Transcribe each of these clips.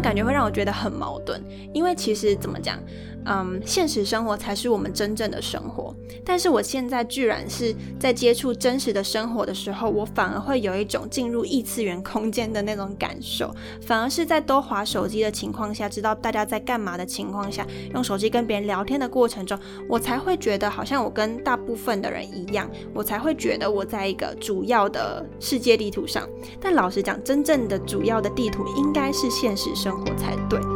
感觉会让我觉得很矛盾，因为其实怎么讲？嗯，现实生活才是我们真正的生活。但是我现在居然是在接触真实的生活的时候，我反而会有一种进入异次元空间的那种感受。反而是在多划手机的情况下，知道大家在干嘛的情况下，用手机跟别人聊天的过程中，我才会觉得好像我跟大部分的人一样，我才会觉得我在一个主要的世界地图上。但老实讲，真正的主要的地图应该是现实生活才对。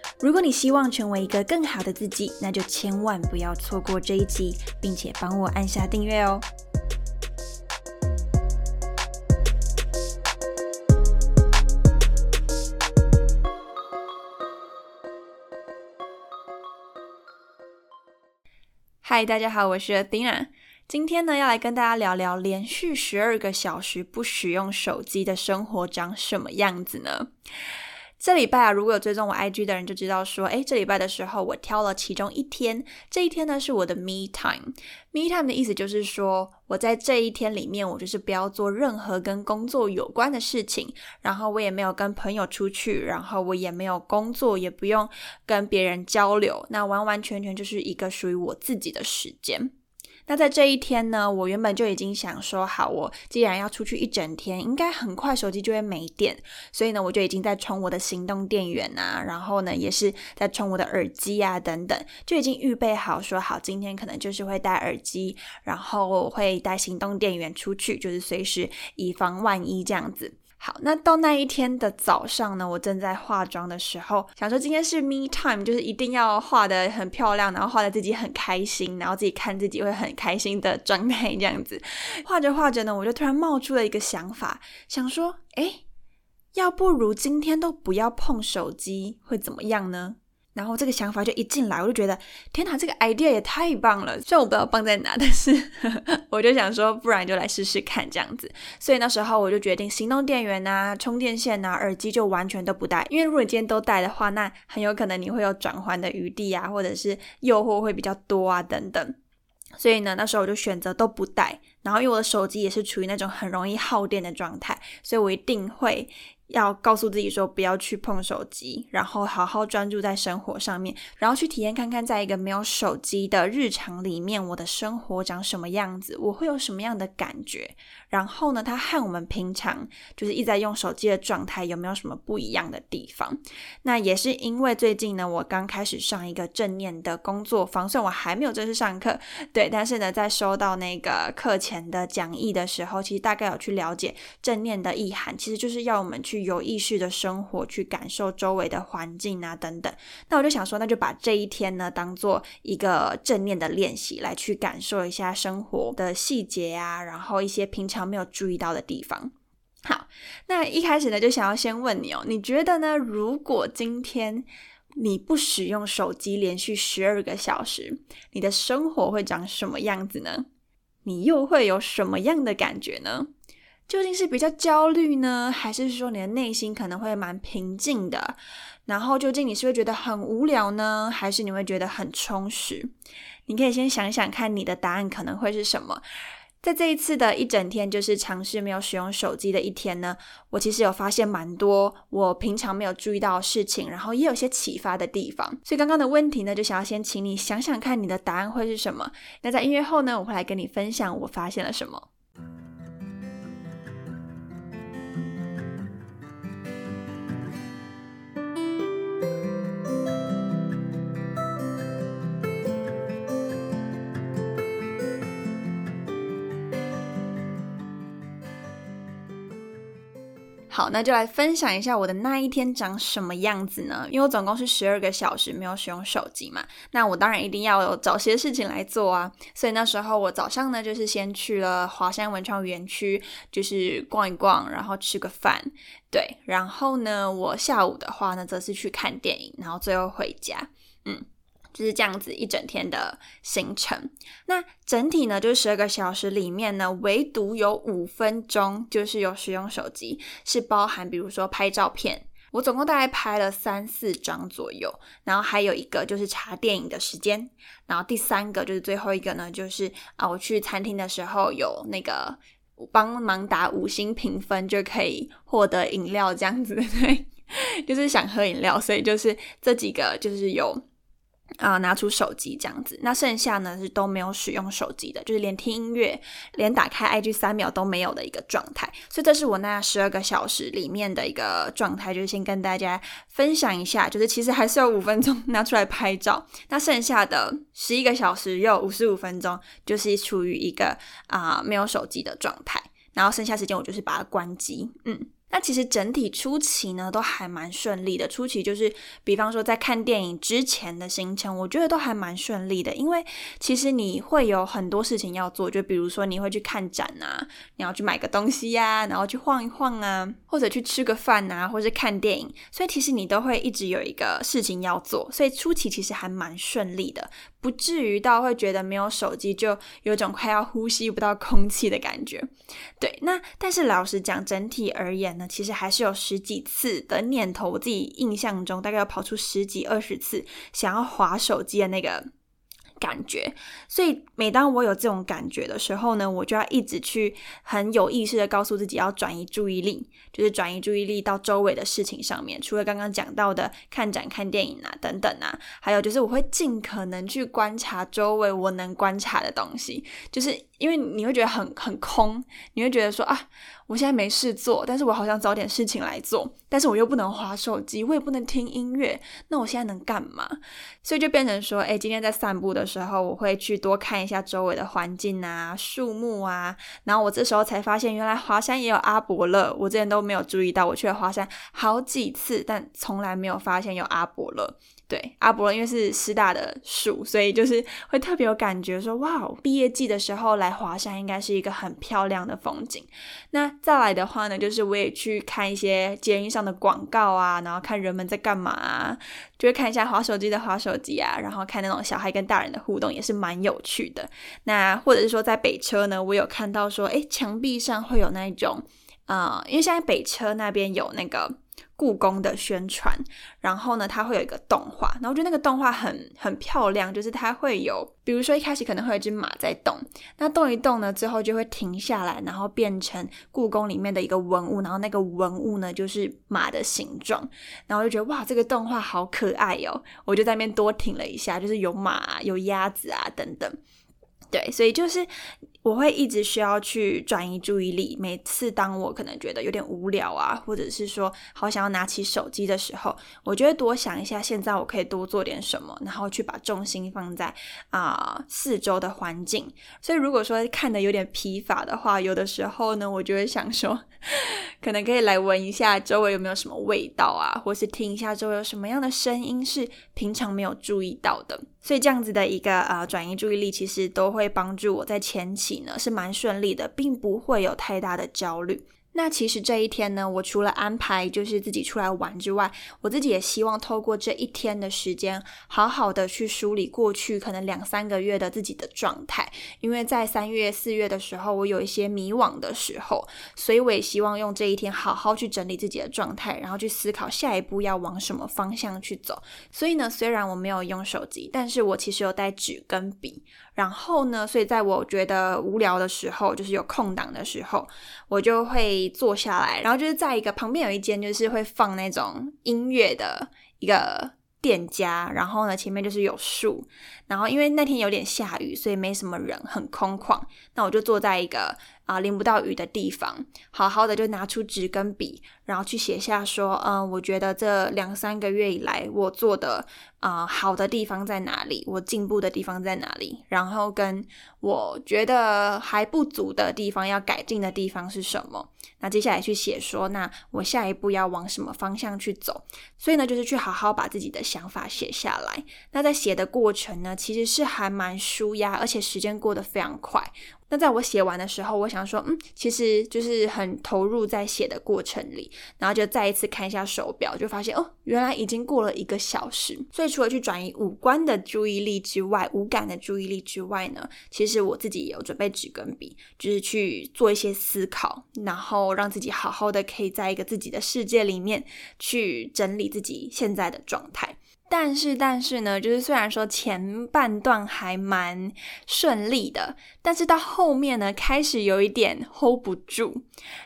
如果你希望成为一个更好的自己，那就千万不要错过这一集，并且帮我按下订阅哦。嗨，大家好，我是 Athena。今天呢，要来跟大家聊聊连续十二个小时不使用手机的生活长什么样子呢？这礼拜啊，如果有追踪我 IG 的人就知道说，诶，这礼拜的时候我挑了其中一天，这一天呢是我的 Me Time。Me Time 的意思就是说，我在这一天里面，我就是不要做任何跟工作有关的事情，然后我也没有跟朋友出去，然后我也没有工作，也不用跟别人交流，那完完全全就是一个属于我自己的时间。那在这一天呢，我原本就已经想说好，我既然要出去一整天，应该很快手机就会没电，所以呢，我就已经在充我的行动电源啊，然后呢，也是在充我的耳机啊，等等，就已经预备好说好，今天可能就是会戴耳机，然后会带行动电源出去，就是随时以防万一这样子。好，那到那一天的早上呢，我正在化妆的时候，想说今天是 me time，就是一定要画的很漂亮，然后画的自己很开心，然后自己看自己会很开心的状态这样子。画着画着呢，我就突然冒出了一个想法，想说，哎，要不如今天都不要碰手机，会怎么样呢？然后这个想法就一进来，我就觉得天哪，这个 idea 也太棒了！虽然我不知道棒在哪，但是 我就想说，不然就来试试看这样子。所以那时候我就决定，行动电源啊、充电线啊、耳机就完全都不带。因为如果你今天都带的话，那很有可能你会有转换的余地啊，或者是诱惑会比较多啊等等。所以呢，那时候我就选择都不带。然后因为我的手机也是处于那种很容易耗电的状态，所以我一定会。要告诉自己说不要去碰手机，然后好好专注在生活上面，然后去体验看看，在一个没有手机的日常里面，我的生活长什么样子，我会有什么样的感觉。然后呢，它和我们平常就是一直在用手机的状态有没有什么不一样的地方？那也是因为最近呢，我刚开始上一个正念的工作坊，虽然我还没有正式上课，对，但是呢，在收到那个课前的讲义的时候，其实大概有去了解正念的意涵，其实就是要我们去有意识的生活，去感受周围的环境啊等等。那我就想说，那就把这一天呢当做一个正念的练习，来去感受一下生活的细节啊，然后一些平常。没有注意到的地方。好，那一开始呢，就想要先问你哦，你觉得呢？如果今天你不使用手机连续十二个小时，你的生活会长什么样子呢？你又会有什么样的感觉呢？究竟是比较焦虑呢，还是说你的内心可能会蛮平静的？然后究竟你是会觉得很无聊呢，还是你会觉得很充实？你可以先想想看，你的答案可能会是什么。在这一次的一整天，就是尝试没有使用手机的一天呢，我其实有发现蛮多我平常没有注意到的事情，然后也有些启发的地方。所以刚刚的问题呢，就想要先请你想想看，你的答案会是什么？那在音乐后呢，我会来跟你分享我发现了什么。好，那就来分享一下我的那一天长什么样子呢？因为我总共是十二个小时没有使用手机嘛，那我当然一定要有找些事情来做啊。所以那时候我早上呢，就是先去了华山文创园区，就是逛一逛，然后吃个饭，对。然后呢，我下午的话呢，则是去看电影，然后最后回家，嗯。就是这样子一整天的行程。那整体呢，就是十二个小时里面呢，唯独有五分钟就是有使用手机，是包含比如说拍照片。我总共大概拍了三四张左右，然后还有一个就是查电影的时间，然后第三个就是最后一个呢，就是啊，我去餐厅的时候有那个帮忙打五星评分就可以获得饮料这样子，对，就是想喝饮料，所以就是这几个就是有。啊，拿出手机这样子，那剩下呢是都没有使用手机的，就是连听音乐、连打开 IG 三秒都没有的一个状态。所以这是我那十二个小时里面的一个状态，就是先跟大家分享一下，就是其实还是有五分钟拿出来拍照，那剩下的十一个小时又五十五分钟就是处于一个啊没有手机的状态，然后剩下时间我就是把它关机，嗯。那其实整体初期呢都还蛮顺利的，初期就是比方说在看电影之前的行程，我觉得都还蛮顺利的，因为其实你会有很多事情要做，就比如说你会去看展啊，你要去买个东西呀，然后去晃一晃啊，或者去吃个饭啊，或者看电影，所以其实你都会一直有一个事情要做，所以初期其实还蛮顺利的。不至于到会觉得没有手机就有种快要呼吸不到空气的感觉，对。那但是老实讲，整体而言呢，其实还是有十几次的念头，我自己印象中大概要跑出十几二十次想要划手机的那个。感觉，所以每当我有这种感觉的时候呢，我就要一直去很有意识的告诉自己要转移注意力，就是转移注意力到周围的事情上面。除了刚刚讲到的看展、看电影啊等等啊，还有就是我会尽可能去观察周围我能观察的东西，就是因为你会觉得很很空，你会觉得说啊。我现在没事做，但是我好想找点事情来做，但是我又不能划手机，我也不能听音乐，那我现在能干嘛？所以就变成说，哎，今天在散步的时候，我会去多看一下周围的环境啊，树木啊，然后我这时候才发现，原来华山也有阿伯勒，我之前都没有注意到，我去了华山好几次，但从来没有发现有阿伯勒。对阿伯，因为是师大的树，所以就是会特别有感觉，说哇，毕业季的时候来华山应该是一个很漂亮的风景。那再来的话呢，就是我也去看一些捷运上的广告啊，然后看人们在干嘛，就会看一下滑手机的滑手机啊，然后看那种小孩跟大人的互动，也是蛮有趣的。那或者是说在北车呢，我有看到说，哎，墙壁上会有那种，呃，因为现在北车那边有那个。故宫的宣传，然后呢，它会有一个动画，然后我觉得那个动画很很漂亮，就是它会有，比如说一开始可能会有一只马在动，那动一动呢，最后就会停下来，然后变成故宫里面的一个文物，然后那个文物呢就是马的形状，然后就觉得哇，这个动画好可爱哦，我就在那边多停了一下，就是有马、有鸭子啊等等，对，所以就是。我会一直需要去转移注意力。每次当我可能觉得有点无聊啊，或者是说好想要拿起手机的时候，我就会多想一下，现在我可以多做点什么，然后去把重心放在啊四周的环境。所以如果说看的有点疲乏的话，有的时候呢，我就会想说，可能可以来闻一下周围有没有什么味道啊，或是听一下周围有什么样的声音是平常没有注意到的。所以这样子的一个呃转移注意力，其实都会帮助我在前期呢是蛮顺利的，并不会有太大的焦虑。那其实这一天呢，我除了安排就是自己出来玩之外，我自己也希望透过这一天的时间，好好的去梳理过去可能两三个月的自己的状态。因为在三月、四月的时候，我有一些迷惘的时候，所以我也希望用这一天好好去整理自己的状态，然后去思考下一步要往什么方向去走。所以呢，虽然我没有用手机，但是我其实有带纸跟笔。然后呢，所以在我觉得无聊的时候，就是有空档的时候，我就会坐下来，然后就是在一个旁边有一间就是会放那种音乐的一个店家，然后呢前面就是有树，然后因为那天有点下雨，所以没什么人，很空旷。那我就坐在一个啊淋不到雨的地方，好好的就拿出纸跟笔，然后去写下说，嗯，我觉得这两三个月以来我做的啊好的地方在哪里，我进步的地方在哪里，然后跟我觉得还不足的地方要改进的地方是什么。那接下来去写说，那我下一步要往什么方向去走？所以呢，就是去好好把自己的想法写下来。那在写的过程呢，其实是还蛮舒压，而且时间过得非常快。那在我写完的时候，我想说，嗯，其实就是很投入在写的过程里，然后就再一次看一下手表，就发现哦，原来已经过了一个小时。所以除了去转移五官的注意力之外，五感的注意力之外呢，其实我自己也有准备纸跟笔，就是去做一些思考，然后后让自己好好的可以在一个自己的世界里面去整理自己现在的状态。但是，但是呢，就是虽然说前半段还蛮顺利的，但是到后面呢，开始有一点 hold 不住。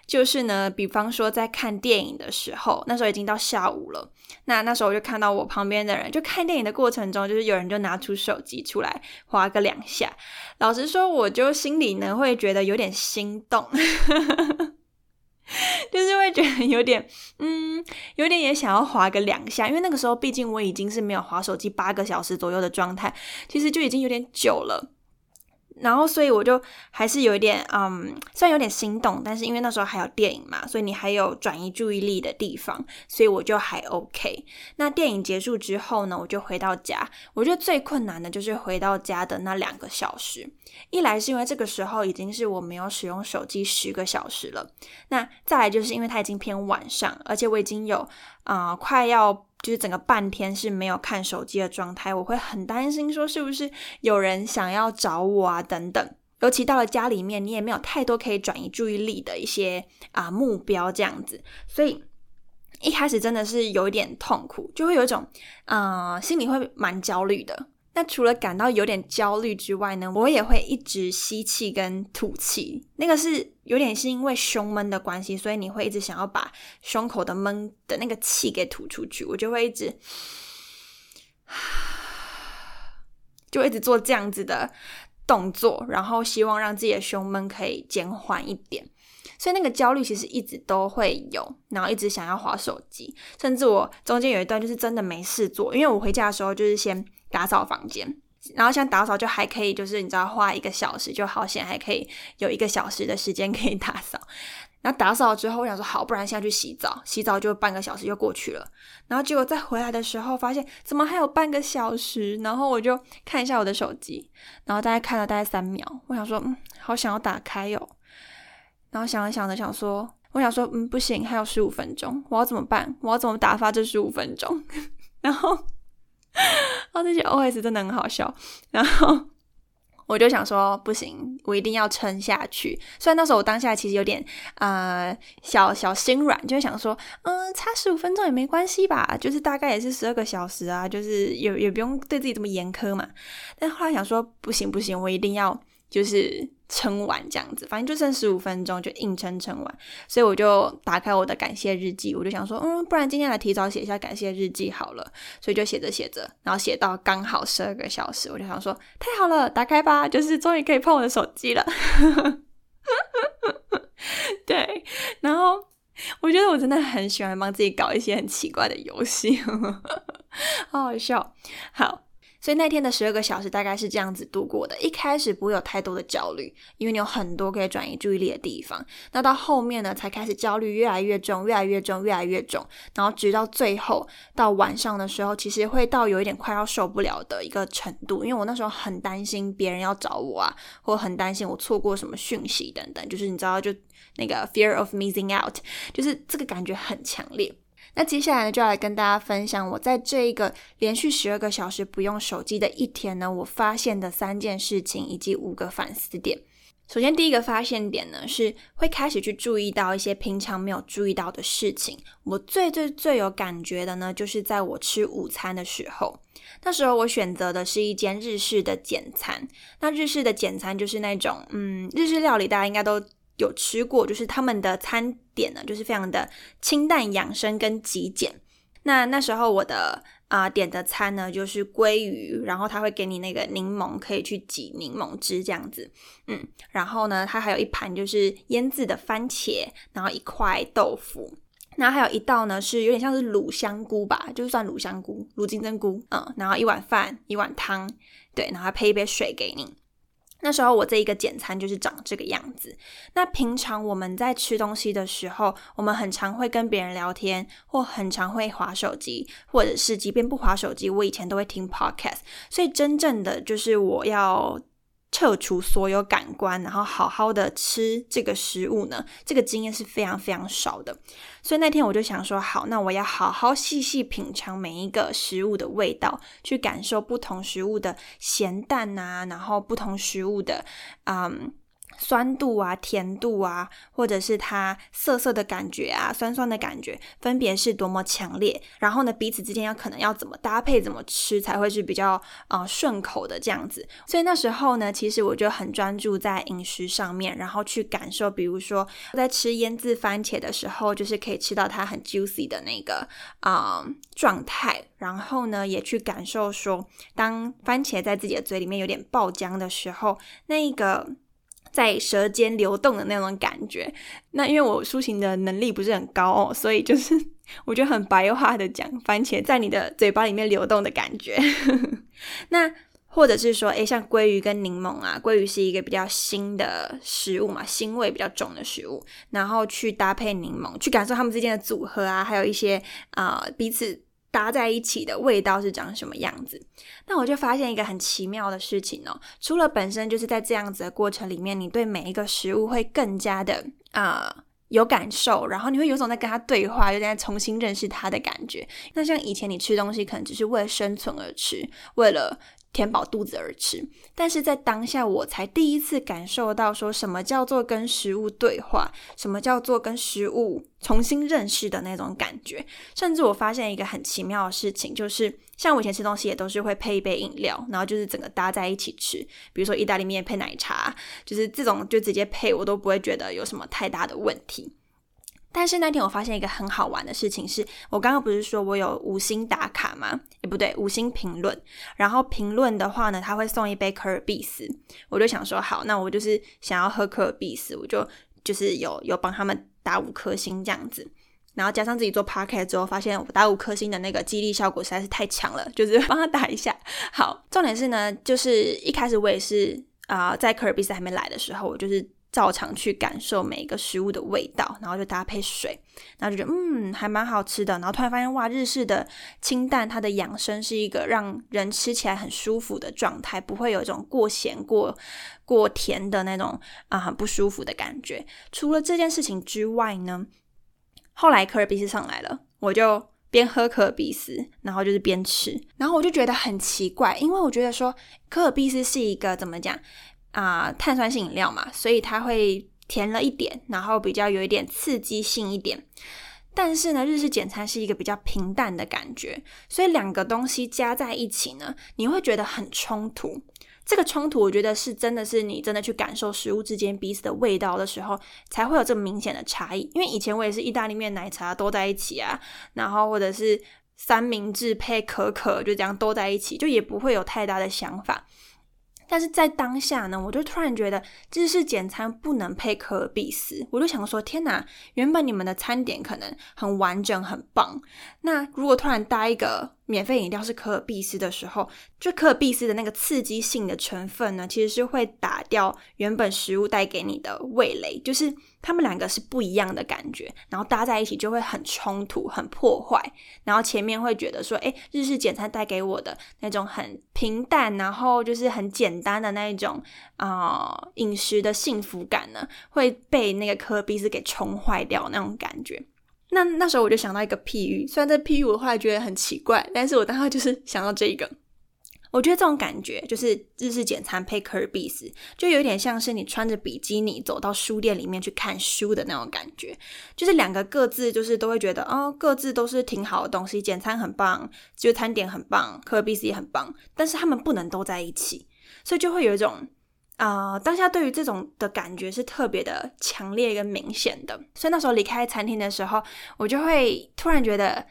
就是呢，比方说在看电影的时候，那时候已经到下午了，那那时候我就看到我旁边的人，就看电影的过程中，就是有人就拿出手机出来划个两下。老实说，我就心里呢会觉得有点心动。就是会觉得有点，嗯，有点也想要划个两下，因为那个时候毕竟我已经是没有划手机八个小时左右的状态，其实就已经有点久了。然后，所以我就还是有一点，嗯，虽然有点心动，但是因为那时候还有电影嘛，所以你还有转移注意力的地方，所以我就还 OK。那电影结束之后呢，我就回到家。我觉得最困难的就是回到家的那两个小时。一来是因为这个时候已经是我没有使用手机十个小时了，那再来就是因为它已经偏晚上，而且我已经有啊快要。就是整个半天是没有看手机的状态，我会很担心说是不是有人想要找我啊等等。尤其到了家里面，你也没有太多可以转移注意力的一些啊目标这样子，所以一开始真的是有一点痛苦，就会有一种啊心里会蛮焦虑的。那除了感到有点焦虑之外呢，我也会一直吸气跟吐气，那个是有点是因为胸闷的关系，所以你会一直想要把胸口的闷的那个气给吐出去，我就会一直，就一直做这样子的动作，然后希望让自己的胸闷可以减缓一点。所以那个焦虑其实一直都会有，然后一直想要划手机，甚至我中间有一段就是真的没事做，因为我回家的时候就是先打扫房间，然后像打扫就还可以，就是你知道花一个小时就好险，还可以有一个小时的时间可以打扫。然后打扫之后，我想说好，不然现在去洗澡，洗澡就半个小时就过去了。然后结果再回来的时候，发现怎么还有半个小时？然后我就看一下我的手机，然后大概看了大概三秒，我想说嗯，好想要打开哟。然后想着想着想说，我想说，嗯，不行，还有十五分钟，我要怎么办？我要怎么打发这十五分钟？然后，哦，这些 OS 真的很好笑。然后我就想说，不行，我一定要撑下去。虽然那时候我当下其实有点呃小小心软，就想说，嗯，差十五分钟也没关系吧，就是大概也是十二个小时啊，就是也也不用对自己这么严苛嘛。但后来想说，不行不行，我一定要就是。撑完这样子，反正就剩十五分钟，就硬撑撑完。所以我就打开我的感谢日记，我就想说，嗯，不然今天来提早写一下感谢日记好了。所以就写着写着，然后写到刚好十二个小时，我就想说，太好了，打开吧，就是终于可以碰我的手机了。对，然后我觉得我真的很喜欢帮自己搞一些很奇怪的游戏，好好笑。好。所以那天的十二个小时大概是这样子度过的。一开始不会有太多的焦虑，因为你有很多可以转移注意力的地方。那到后面呢，才开始焦虑越来越重，越来越重，越来越重。然后直到最后到晚上的时候，其实会到有一点快要受不了的一个程度。因为我那时候很担心别人要找我啊，或很担心我错过什么讯息等等。就是你知道，就那个 fear of missing out，就是这个感觉很强烈。那接下来呢，就要来跟大家分享我在这一个连续十二个小时不用手机的一天呢，我发现的三件事情以及五个反思点。首先，第一个发现点呢，是会开始去注意到一些平常没有注意到的事情。我最最最有感觉的呢，就是在我吃午餐的时候，那时候我选择的是一间日式的简餐。那日式的简餐就是那种，嗯，日式料理大家应该都。有吃过，就是他们的餐点呢，就是非常的清淡养生跟极简。那那时候我的啊点的餐呢就是鲑鱼，然后他会给你那个柠檬，可以去挤柠檬汁这样子，嗯，然后呢，它还有一盘就是腌制的番茄，然后一块豆腐。然后还有一道呢，是有点像是卤香菇吧，就是算卤香菇、卤金针菇，嗯，然后一碗饭、一碗汤，对，然后配一杯水给你。那时候我这一个简餐就是长这个样子。那平常我们在吃东西的时候，我们很常会跟别人聊天，或很常会划手机，或者是即便不划手机，我以前都会听 podcast。所以真正的就是我要。撤除所有感官，然后好好的吃这个食物呢？这个经验是非常非常少的。所以那天我就想说，好，那我要好好细细品尝每一个食物的味道，去感受不同食物的咸淡啊，然后不同食物的，嗯。酸度啊，甜度啊，或者是它涩涩的感觉啊，酸酸的感觉，分别是多么强烈。然后呢，彼此之间要可能要怎么搭配，怎么吃才会是比较啊顺口的这样子。所以那时候呢，其实我就很专注在饮食上面，然后去感受，比如说在吃腌制番茄的时候，就是可以吃到它很 juicy 的那个啊状态。然后呢，也去感受说，当番茄在自己的嘴里面有点爆浆的时候，那个。在舌尖流动的那种感觉，那因为我抒情的能力不是很高哦，所以就是 我觉得很白话的讲，番茄在你的嘴巴里面流动的感觉。那或者是说，诶，像鲑鱼跟柠檬啊，鲑鱼是一个比较腥的食物嘛，腥味比较重的食物，然后去搭配柠檬，去感受它们之间的组合啊，还有一些啊彼此。搭在一起的味道是长什么样子？那我就发现一个很奇妙的事情哦。除了本身就是在这样子的过程里面，你对每一个食物会更加的啊有感受，然后你会有种在跟他对话，有点在重新认识他的感觉。那像以前你吃东西可能只是为了生存而吃，为了。填饱肚子而吃，但是在当下我才第一次感受到说什么叫做跟食物对话，什么叫做跟食物重新认识的那种感觉。甚至我发现一个很奇妙的事情，就是像我以前吃东西也都是会配一杯饮料，然后就是整个搭在一起吃，比如说意大利面配奶茶，就是这种就直接配，我都不会觉得有什么太大的问题。但是那天我发现一个很好玩的事情，是我刚刚不是说我有五星打卡吗？也不对，五星评论。然后评论的话呢，他会送一杯可尔必斯。我就想说，好，那我就是想要喝可尔必斯，我就就是有有帮他们打五颗星这样子。然后加上自己做 p a r k 之后，发现打五颗星的那个激励效果实在是太强了，就是帮他打一下。好，重点是呢，就是一开始我也是啊，在可尔必斯还没来的时候，我就是。照常去感受每一个食物的味道，然后就搭配水，然后就觉得嗯还蛮好吃的。然后突然发现哇，日式的清淡，它的养生是一个让人吃起来很舒服的状态，不会有一种过咸过过甜的那种啊很不舒服的感觉。除了这件事情之外呢，后来可尔必斯上来了，我就边喝可尔必斯，然后就是边吃，然后我就觉得很奇怪，因为我觉得说可尔必斯是一个怎么讲？啊，碳酸性饮料嘛，所以它会甜了一点，然后比较有一点刺激性一点。但是呢，日式简餐是一个比较平淡的感觉，所以两个东西加在一起呢，你会觉得很冲突。这个冲突，我觉得是真的是你真的去感受食物之间彼此的味道的时候，才会有这么明显的差异。因为以前我也是意大利面、奶茶都在一起啊，然后或者是三明治配可可，就这样都在一起，就也不会有太大的想法。但是在当下呢，我就突然觉得芝士简餐不能配可尔必斯，我就想说，天哪！原本你们的餐点可能很完整、很棒，那如果突然搭一个免费饮料是可尔必斯的时候，就可尔必斯的那个刺激性的成分呢，其实是会打掉原本食物带给你的味蕾，就是。他们两个是不一样的感觉，然后搭在一起就会很冲突、很破坏。然后前面会觉得说，哎，日式简餐带给我的那种很平淡，然后就是很简单的那一种啊饮食的幸福感呢，会被那个科比斯给冲坏掉那种感觉。那那时候我就想到一个譬喻，虽然这譬喻我后来觉得很奇怪，但是我当时就是想到这一个。我觉得这种感觉就是日式简餐配可尔必斯，就有点像是你穿着比基尼走到书店里面去看书的那种感觉。就是两个各自就是都会觉得哦，各自都是挺好的东西，简餐很棒，就餐点很棒，可尔必斯也很棒，但是他们不能都在一起，所以就会有一种啊，当下对于这种的感觉是特别的强烈跟明显的。所以那时候离开餐厅的时候，我就会突然觉得。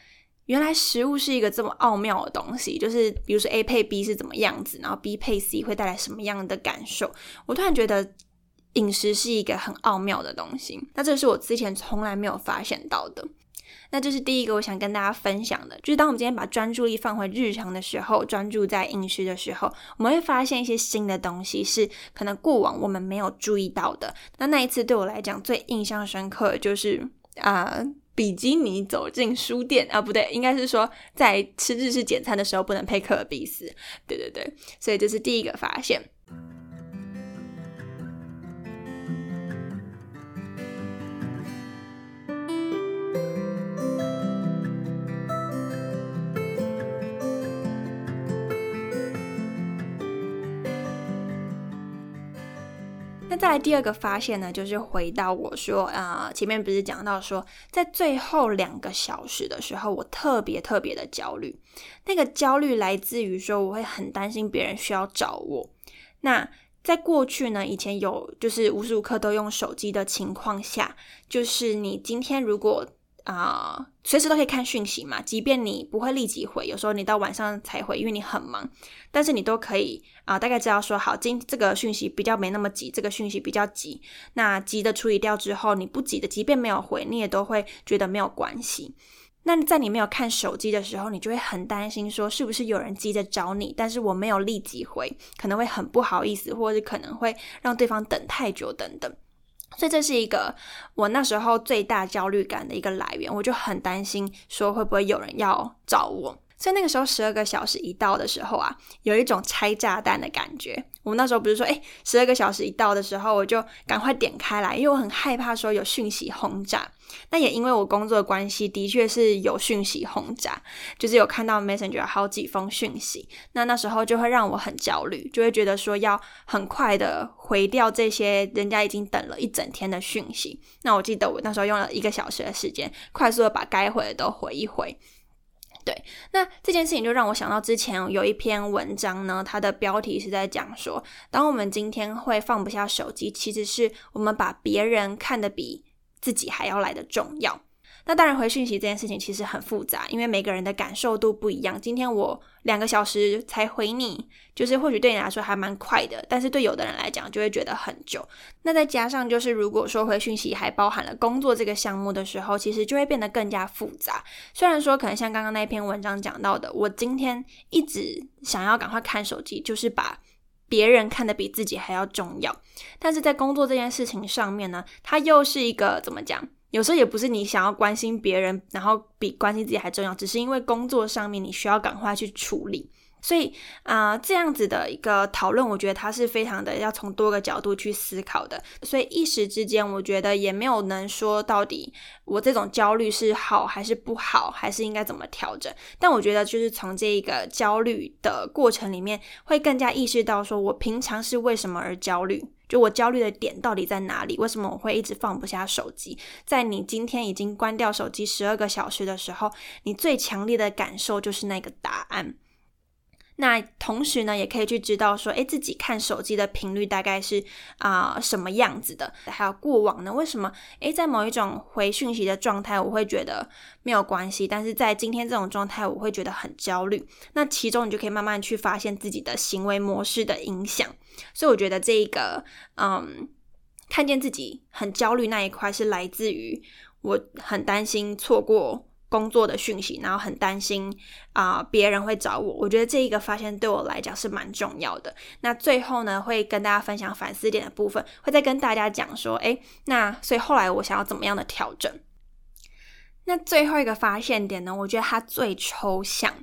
原来食物是一个这么奥妙的东西，就是比如说 A 配 B 是怎么样子，然后 B 配 C 会带来什么样的感受。我突然觉得饮食是一个很奥妙的东西，那这是我之前从来没有发现到的。那这是第一个我想跟大家分享的，就是当我们今天把专注力放回日常的时候，专注在饮食的时候，我们会发现一些新的东西，是可能过往我们没有注意到的。那那一次对我来讲最印象深刻的，就是啊。比基尼走进书店啊，不对，应该是说在吃日式简餐的时候不能配可比斯。对对对，所以这是第一个发现。再来第二个发现呢，就是回到我说啊，前面不是讲到说，在最后两个小时的时候，我特别特别的焦虑。那个焦虑来自于说，我会很担心别人需要找我。那在过去呢，以前有就是无时无刻都用手机的情况下，就是你今天如果。啊，随时都可以看讯息嘛，即便你不会立即回，有时候你到晚上才回，因为你很忙，但是你都可以啊，大概知道说好，今这个讯息比较没那么急，这个讯息比较急，那急的处理掉之后，你不急的，即便没有回，你也都会觉得没有关系。那在你没有看手机的时候，你就会很担心说，是不是有人急着找你，但是我没有立即回，可能会很不好意思，或者是可能会让对方等太久等等。所以这是一个我那时候最大焦虑感的一个来源，我就很担心说会不会有人要找我。所以那个时候十二个小时一到的时候啊，有一种拆炸弹的感觉。我们那时候不是说，哎，十二个小时一到的时候，我就赶快点开来，因为我很害怕说有讯息轰炸。那也因为我工作的关系，的确是有讯息轰炸，就是有看到 Messenger 好几封讯息。那那时候就会让我很焦虑，就会觉得说要很快的回掉这些人家已经等了一整天的讯息。那我记得我那时候用了一个小时的时间，快速的把该回的都回一回。对，那这件事情就让我想到之前有一篇文章呢，它的标题是在讲说，当我们今天会放不下手机，其实是我们把别人看得比自己还要来的重要。那当然，回讯息这件事情其实很复杂，因为每个人的感受度不一样。今天我两个小时才回你，就是或许对你来说还蛮快的，但是对有的人来讲就会觉得很久。那再加上就是，如果说回讯息还包含了工作这个项目的时候，其实就会变得更加复杂。虽然说可能像刚刚那篇文章讲到的，我今天一直想要赶快看手机，就是把别人看得比自己还要重要。但是在工作这件事情上面呢，它又是一个怎么讲？有时候也不是你想要关心别人，然后比关心自己还重要，只是因为工作上面你需要赶快去处理。所以啊，这样子的一个讨论，我觉得它是非常的要从多个角度去思考的。所以一时之间，我觉得也没有能说到底我这种焦虑是好还是不好，还是应该怎么调整。但我觉得就是从这一个焦虑的过程里面，会更加意识到说我平常是为什么而焦虑，就我焦虑的点到底在哪里？为什么我会一直放不下手机？在你今天已经关掉手机十二个小时的时候，你最强烈的感受就是那个答案。那同时呢，也可以去知道说，诶，自己看手机的频率大概是啊什么样子的？还有过往呢，为什么诶，在某一种回讯息的状态，我会觉得没有关系，但是在今天这种状态，我会觉得很焦虑。那其中你就可以慢慢去发现自己的行为模式的影响。所以我觉得这一个，嗯，看见自己很焦虑那一块，是来自于我很担心错过。工作的讯息，然后很担心啊，别人会找我。我觉得这一个发现对我来讲是蛮重要的。那最后呢，会跟大家分享反思点的部分，会再跟大家讲说，诶，那所以后来我想要怎么样的调整？那最后一个发现点呢，我觉得它最抽象，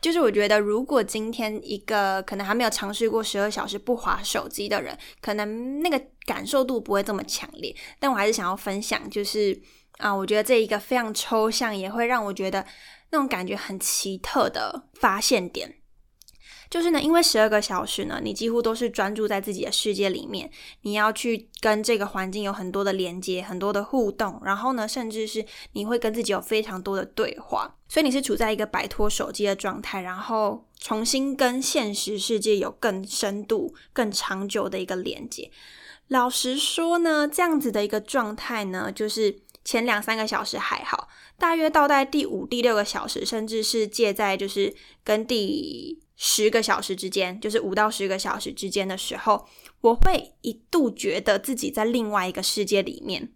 就是我觉得如果今天一个可能还没有尝试过十二小时不划手机的人，可能那个感受度不会这么强烈。但我还是想要分享，就是。啊，我觉得这一个非常抽象，也会让我觉得那种感觉很奇特的发现点，就是呢，因为十二个小时呢，你几乎都是专注在自己的世界里面，你要去跟这个环境有很多的连接、很多的互动，然后呢，甚至是你会跟自己有非常多的对话，所以你是处在一个摆脱手机的状态，然后重新跟现实世界有更深度、更长久的一个连接。老实说呢，这样子的一个状态呢，就是。前两三个小时还好，大约到在第五、第六个小时，甚至是介在就是跟第十个小时之间，就是五到十个小时之间的时候，我会一度觉得自己在另外一个世界里面。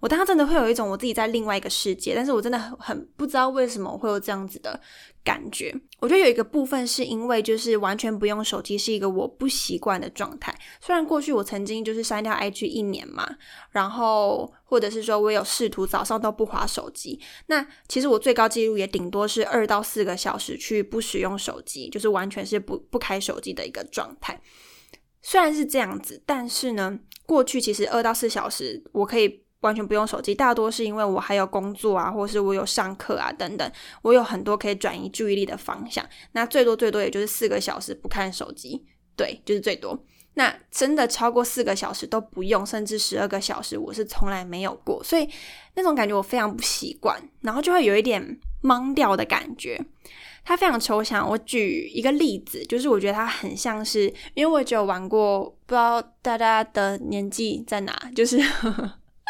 我当时真的会有一种我自己在另外一个世界，但是我真的很很不知道为什么我会有这样子的感觉。我觉得有一个部分是因为就是完全不用手机是一个我不习惯的状态。虽然过去我曾经就是删掉 IG 一年嘛，然后或者是说我有试图早上都不划手机，那其实我最高纪录也顶多是二到四个小时去不使用手机，就是完全是不不开手机的一个状态。虽然是这样子，但是呢，过去其实二到四小时我可以。完全不用手机，大多是因为我还有工作啊，或是我有上课啊等等，我有很多可以转移注意力的方向。那最多最多也就是四个小时不看手机，对，就是最多。那真的超过四个小时都不用，甚至十二个小时，我是从来没有过。所以那种感觉我非常不习惯，然后就会有一点懵掉的感觉。它非常抽象。我举一个例子，就是我觉得它很像是，因为我只有玩过，不知道大家的年纪在哪，就是。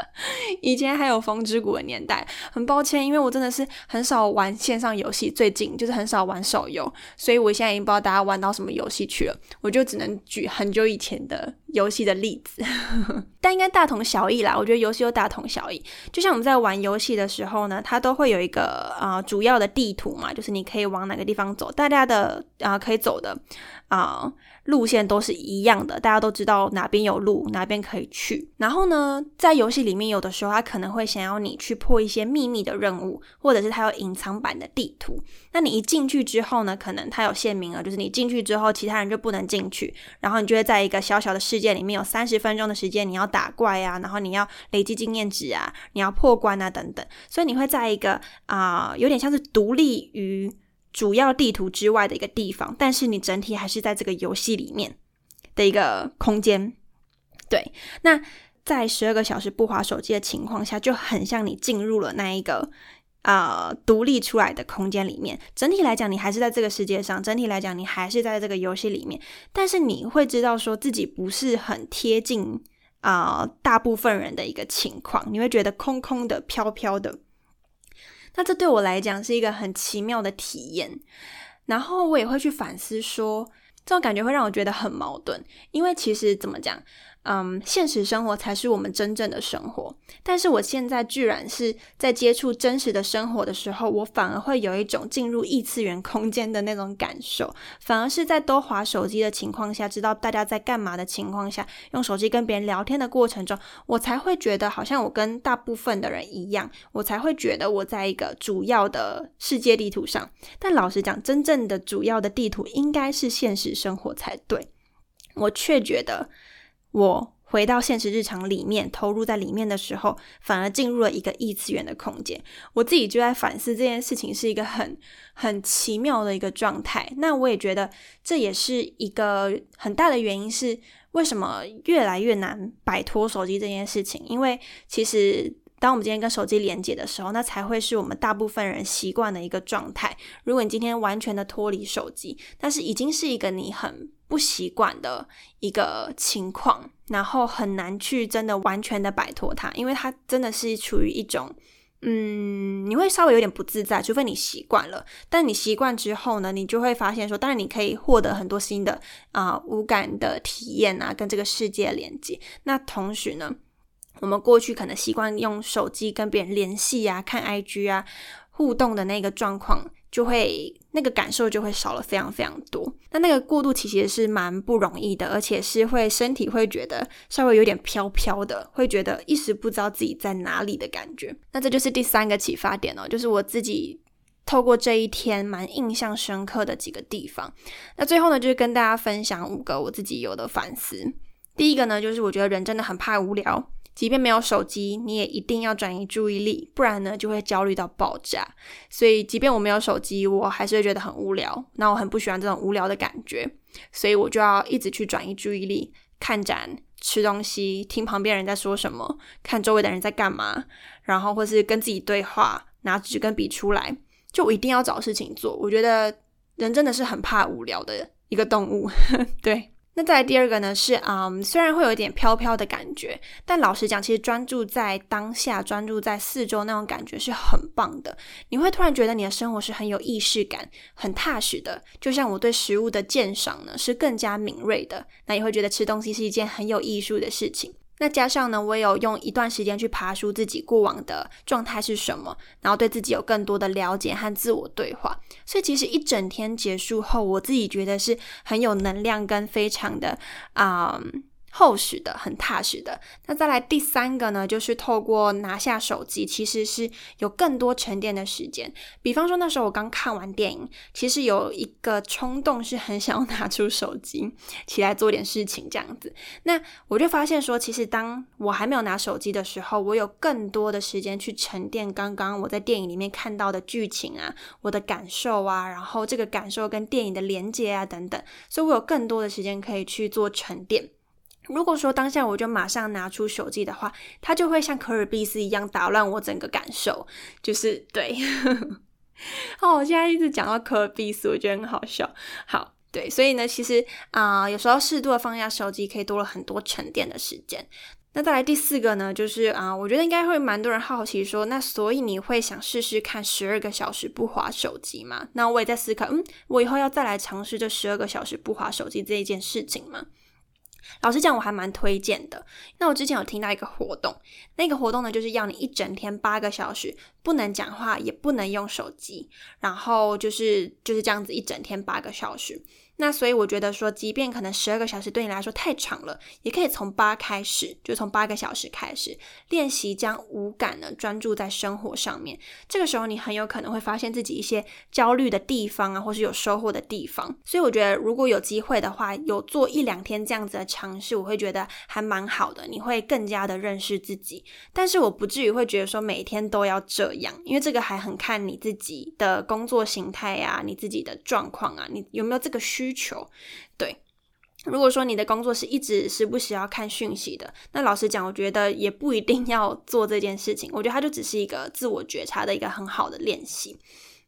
以前还有《风之谷》的年代，很抱歉，因为我真的是很少玩线上游戏，最近就是很少玩手游，所以我现在已经不知道大家玩到什么游戏去了，我就只能举很久以前的游戏的例子，但应该大同小异啦。我觉得游戏都大同小异，就像我们在玩游戏的时候呢，它都会有一个啊主要的地图嘛，就是你可以往哪个地方走，大家的啊可以走的啊。路线都是一样的，大家都知道哪边有路，哪边可以去。然后呢，在游戏里面，有的时候他可能会想要你去破一些秘密的任务，或者是他有隐藏版的地图。那你一进去之后呢，可能他有限名额，就是你进去之后，其他人就不能进去。然后你就会在一个小小的世界里面有三十分钟的时间，你要打怪啊，然后你要累积经验值啊，你要破关啊等等。所以你会在一个啊，有点像是独立于。主要地图之外的一个地方，但是你整体还是在这个游戏里面的一个空间。对，那在十二个小时不滑手机的情况下，就很像你进入了那一个啊独立出来的空间里面。整体来讲，你还是在这个世界上；整体来讲，你还是在这个游戏里面。但是你会知道说自己不是很贴近啊大部分人的一个情况，你会觉得空空的、飘飘的。那这对我来讲是一个很奇妙的体验，然后我也会去反思说，这种感觉会让我觉得很矛盾，因为其实怎么讲？嗯，现实生活才是我们真正的生活。但是我现在居然是在接触真实的生活的时候，我反而会有一种进入异次元空间的那种感受。反而是在多划手机的情况下，知道大家在干嘛的情况下，用手机跟别人聊天的过程中，我才会觉得好像我跟大部分的人一样，我才会觉得我在一个主要的世界地图上。但老实讲，真正的主要的地图应该是现实生活才对。我却觉得。我回到现实日常里面，投入在里面的时候，反而进入了一个异次元的空间。我自己就在反思这件事情是一个很很奇妙的一个状态。那我也觉得这也是一个很大的原因，是为什么越来越难摆脱手机这件事情。因为其实当我们今天跟手机连接的时候，那才会是我们大部分人习惯的一个状态。如果你今天完全的脱离手机，但是已经是一个你很。不习惯的一个情况，然后很难去真的完全的摆脱它，因为它真的是处于一种，嗯，你会稍微有点不自在，除非你习惯了。但你习惯之后呢，你就会发现说，当然你可以获得很多新的啊无感的体验啊，跟这个世界连接。那同时呢，我们过去可能习惯用手机跟别人联系啊，看 IG 啊，互动的那个状况。就会那个感受就会少了非常非常多，那那个过渡期其实是蛮不容易的，而且是会身体会觉得稍微有点飘飘的，会觉得一时不知道自己在哪里的感觉。那这就是第三个启发点哦，就是我自己透过这一天蛮印象深刻的几个地方。那最后呢，就是跟大家分享五个我自己有的反思。第一个呢，就是我觉得人真的很怕无聊。即便没有手机，你也一定要转移注意力，不然呢就会焦虑到爆炸。所以，即便我没有手机，我还是会觉得很无聊。那我很不喜欢这种无聊的感觉，所以我就要一直去转移注意力，看展、吃东西、听旁边人在说什么、看周围的人在干嘛，然后或是跟自己对话，拿纸跟笔出来，就我一定要找事情做。我觉得人真的是很怕无聊的一个动物，对。那再来第二个呢，是嗯，虽然会有一点飘飘的感觉，但老实讲，其实专注在当下，专注在四周那种感觉是很棒的。你会突然觉得你的生活是很有意识感、很踏实的。就像我对食物的鉴赏呢，是更加敏锐的。那也会觉得吃东西是一件很有艺术的事情。那加上呢，我也有用一段时间去爬梳自己过往的状态是什么，然后对自己有更多的了解和自我对话。所以其实一整天结束后，我自己觉得是很有能量跟非常的啊。厚实的，很踏实的。那再来第三个呢，就是透过拿下手机，其实是有更多沉淀的时间。比方说那时候我刚看完电影，其实有一个冲动是很想要拿出手机起来做点事情这样子。那我就发现说，其实当我还没有拿手机的时候，我有更多的时间去沉淀刚刚我在电影里面看到的剧情啊，我的感受啊，然后这个感受跟电影的连接啊等等，所以我有更多的时间可以去做沉淀。如果说当下我就马上拿出手机的话，它就会像可尔必斯一样打乱我整个感受。就是对，哦，我现在一直讲到可尔必斯，我觉得很好笑。好，对，所以呢，其实啊，有时候适度的放下手机，可以多了很多沉淀的时间。那再来第四个呢，就是啊，我觉得应该会蛮多人好奇说，那所以你会想试试看十二个小时不划手机吗？那我也在思考，嗯，我以后要再来尝试这十二个小时不划手机这一件事情吗？老实讲，我还蛮推荐的。那我之前有听到一个活动，那个活动呢，就是要你一整天八个小时不能讲话，也不能用手机，然后就是就是这样子一整天八个小时。那所以我觉得说，即便可能十二个小时对你来说太长了，也可以从八开始，就从八个小时开始练习，将五感呢专注在生活上面。这个时候，你很有可能会发现自己一些焦虑的地方啊，或是有收获的地方。所以我觉得，如果有机会的话，有做一两天这样子的尝试，我会觉得还蛮好的。你会更加的认识自己，但是我不至于会觉得说每天都要这样，因为这个还很看你自己的工作形态啊，你自己的状况啊，你有没有这个需。需求对，如果说你的工作是一直时不时要看讯息的，那老实讲，我觉得也不一定要做这件事情。我觉得它就只是一个自我觉察的一个很好的练习。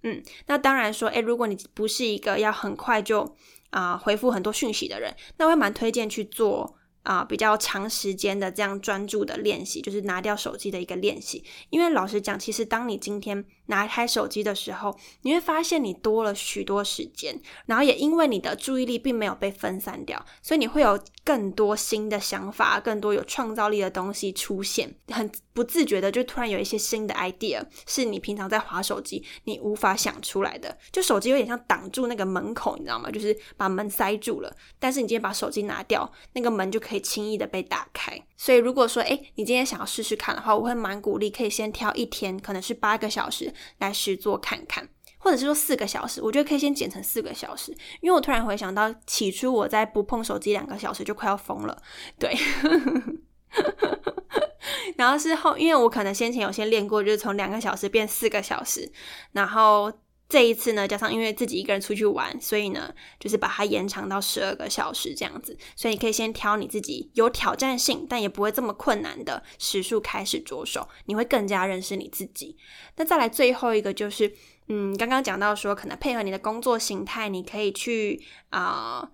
嗯，那当然说，诶，如果你不是一个要很快就啊回复很多讯息的人，那我会蛮推荐去做。啊，比较长时间的这样专注的练习，就是拿掉手机的一个练习。因为老实讲，其实当你今天拿开手机的时候，你会发现你多了许多时间，然后也因为你的注意力并没有被分散掉，所以你会有更多新的想法，更多有创造力的东西出现，很不自觉的就突然有一些新的 idea，是你平常在划手机你无法想出来的。就手机有点像挡住那个门口，你知道吗？就是把门塞住了。但是你今天把手机拿掉，那个门就可。以轻易的被打开，所以如果说，哎，你今天想要试试看的话，我会蛮鼓励，可以先挑一天，可能是八个小时来试做看看，或者是说四个小时，我觉得可以先剪成四个小时，因为我突然回想到，起初我在不碰手机两个小时就快要疯了，对，然后是后，因为我可能先前有先练过，就是从两个小时变四个小时，然后。这一次呢，加上因为自己一个人出去玩，所以呢，就是把它延长到十二个小时这样子。所以你可以先挑你自己有挑战性，但也不会这么困难的时数开始着手，你会更加认识你自己。那再来最后一个就是，嗯，刚刚讲到说，可能配合你的工作形态，你可以去啊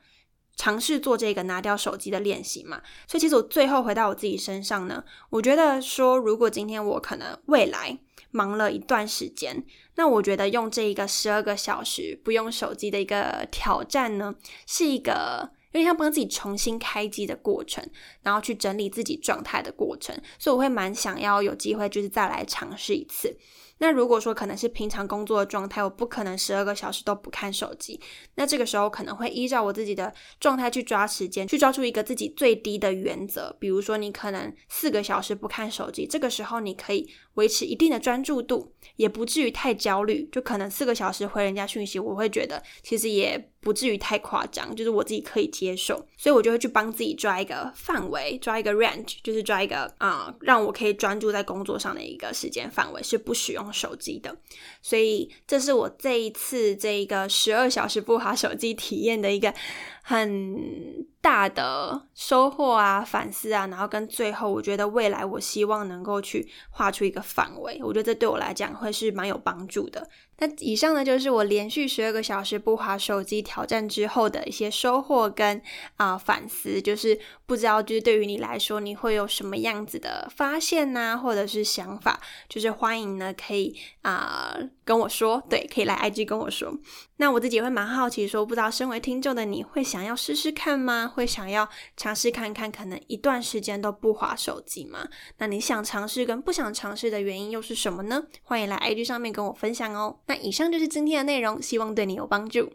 尝试做这个拿掉手机的练习嘛。所以其实我最后回到我自己身上呢，我觉得说，如果今天我可能未来。忙了一段时间，那我觉得用这一个十二个小时不用手机的一个挑战呢，是一个有点像帮自己重新开机的过程，然后去整理自己状态的过程，所以我会蛮想要有机会就是再来尝试一次。那如果说可能是平常工作的状态，我不可能十二个小时都不看手机，那这个时候可能会依照我自己的状态去抓时间，去抓住一个自己最低的原则。比如说，你可能四个小时不看手机，这个时候你可以维持一定的专注度，也不至于太焦虑。就可能四个小时回人家讯息，我会觉得其实也不至于太夸张，就是我自己可以接受，所以我就会去帮自己抓一个范围，抓一个 range，就是抓一个啊，让我可以专注在工作上的一个时间范围，是不使用。手机的，所以这是我这一次这一个十二小时不划手机体验的一个很大的收获啊、反思啊，然后跟最后，我觉得未来我希望能够去画出一个范围，我觉得这对我来讲会是蛮有帮助的。那以上呢，就是我连续十二个小时不滑手机挑战之后的一些收获跟啊反思，就是不知道就是对于你来说，你会有什么样子的发现呐，或者是想法，就是欢迎呢可以啊跟我说，对，可以来 IG 跟我说。那我自己也会蛮好奇，说不知道身为听众的你会想要试试看吗？会想要尝试看看，可能一段时间都不滑手机吗？那你想尝试跟不想尝试的原因又是什么呢？欢迎来 IG 上面跟我分享哦。那以上就是今天的内容，希望对你有帮助。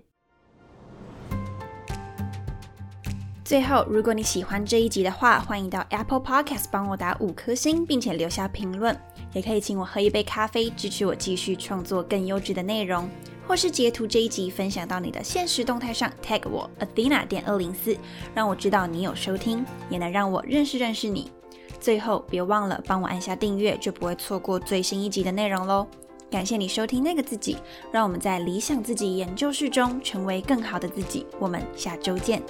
最后，如果你喜欢这一集的话，欢迎到 Apple Podcast 帮我打五颗星，并且留下评论，也可以请我喝一杯咖啡，支持我继续创作更优质的内容，或是截图这一集分享到你的现实动态上，tag 我 Athena 点二零四，让我知道你有收听，也能让我认识认识你。最后，别忘了帮我按下订阅，就不会错过最新一集的内容喽。感谢你收听那个自己，让我们在理想自己研究室中成为更好的自己。我们下周见。